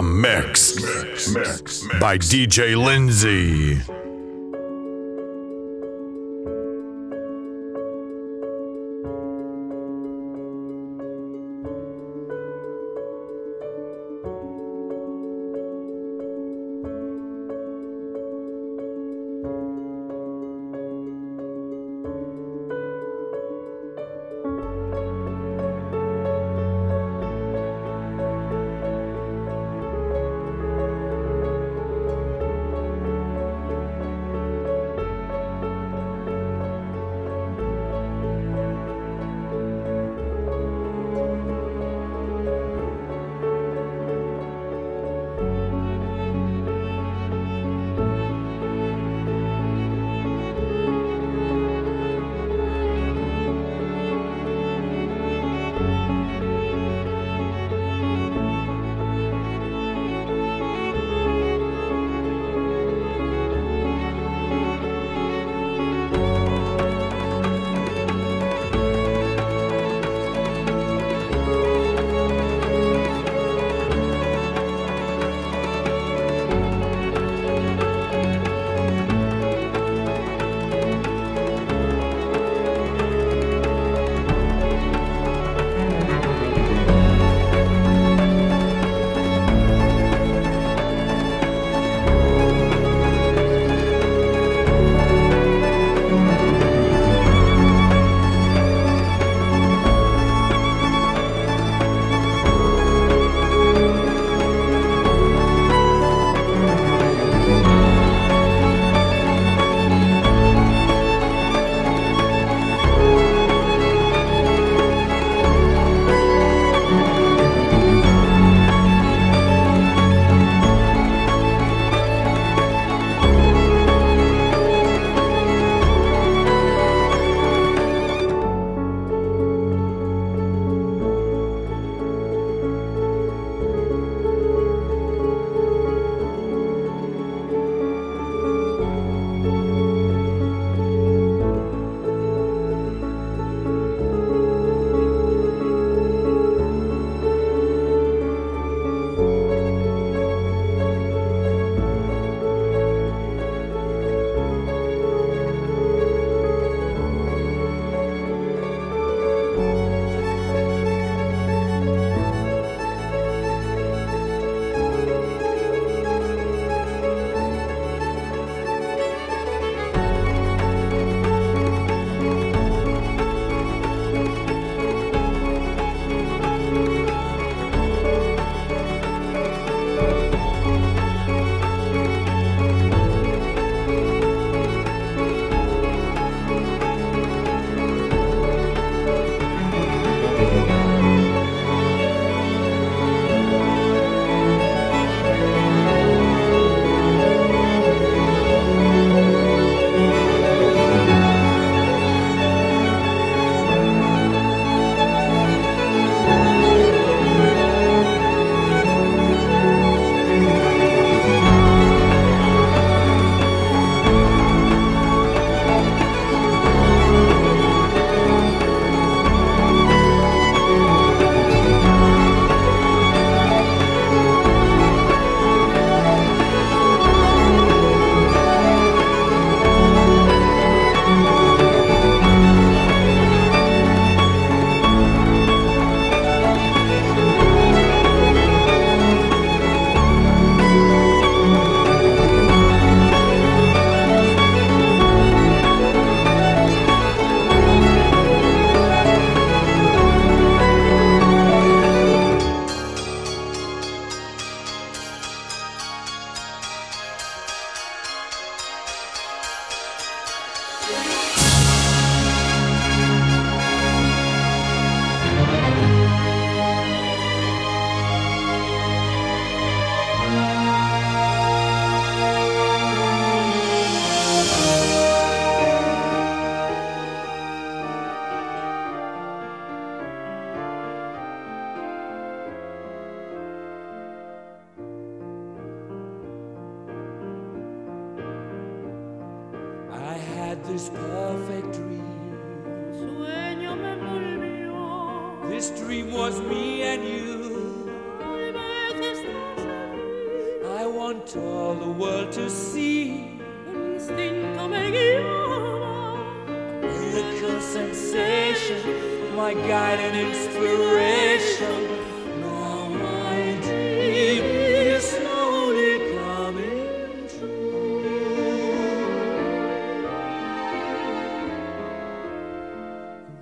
the mix, by DJ Lindsay.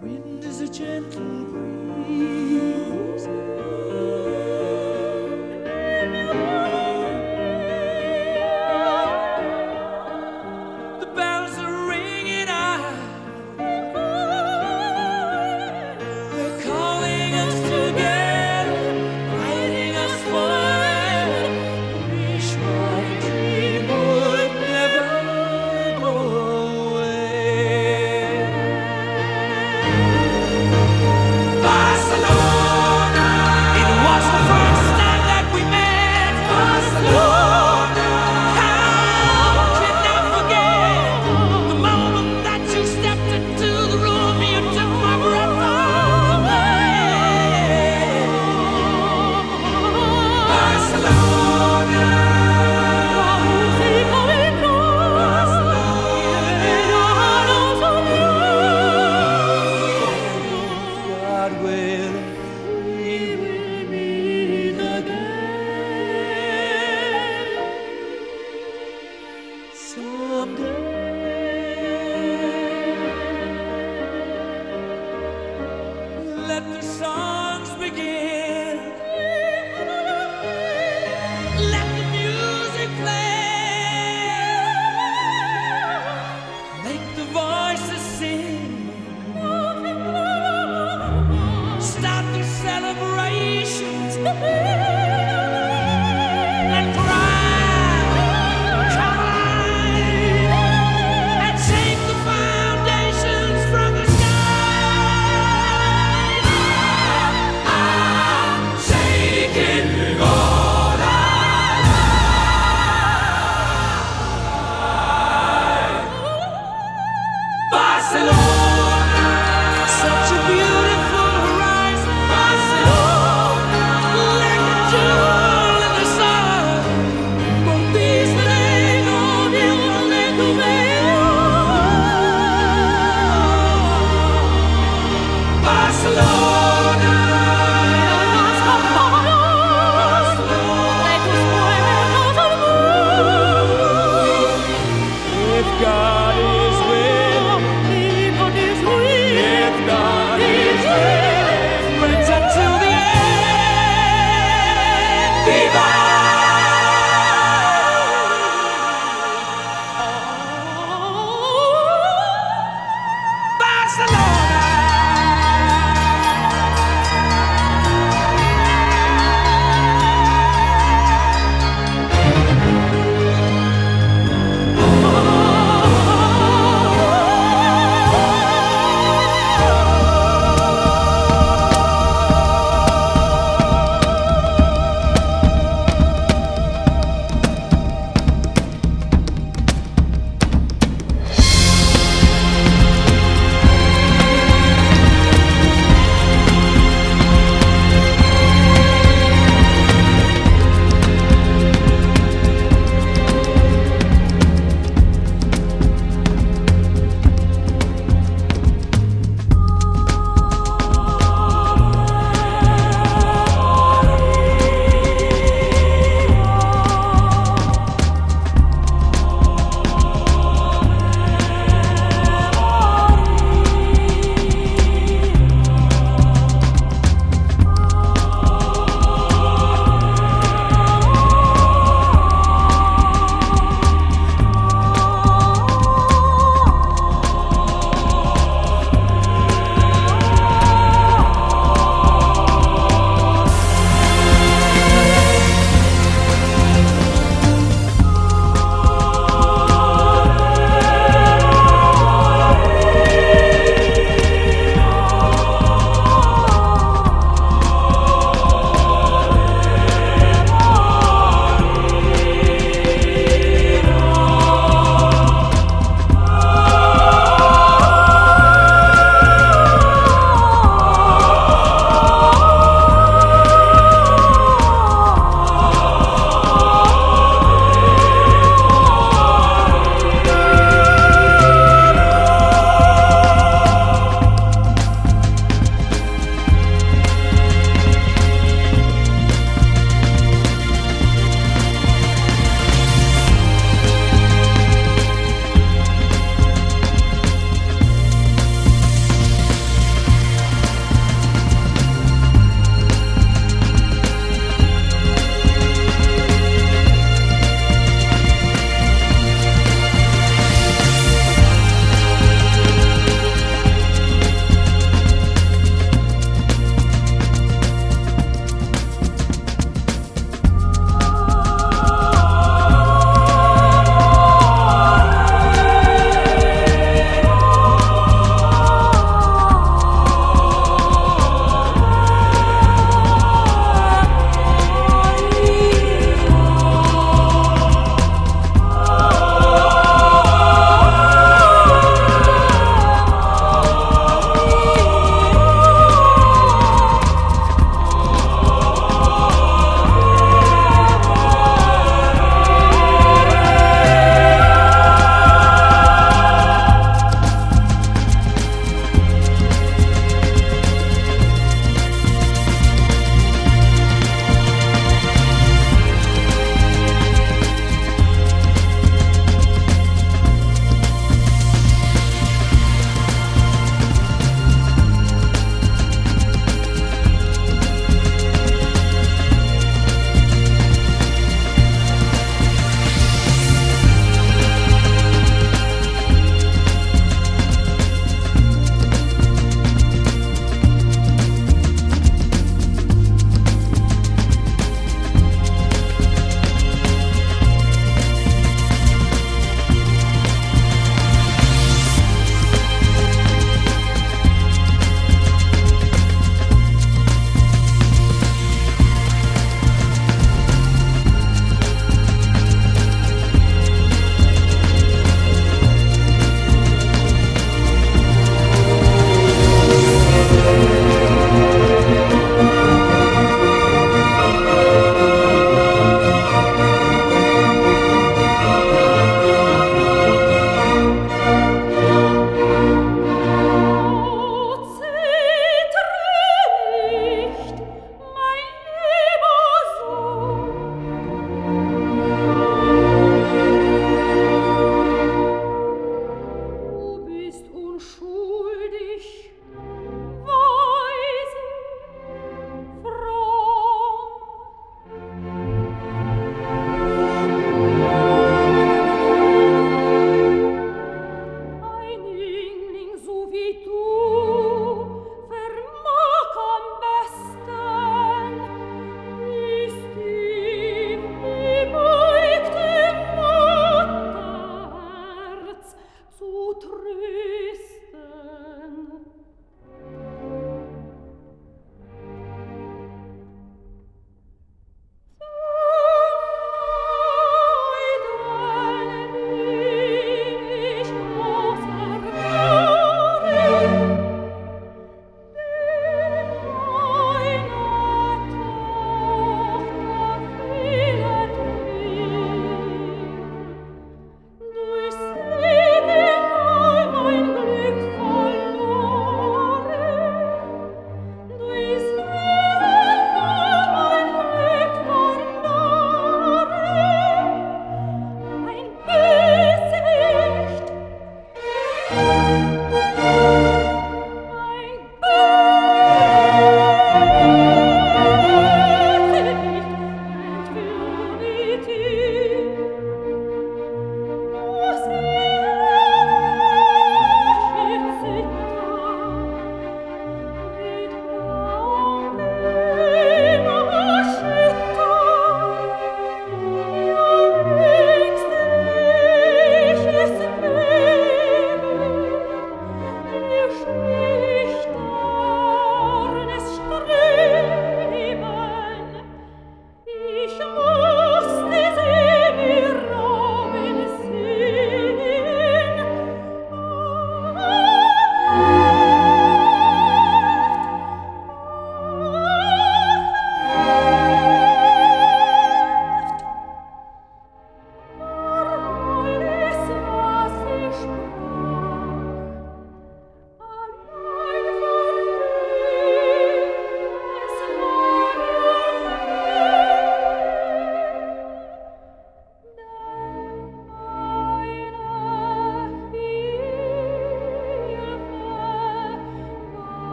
God is a gentle but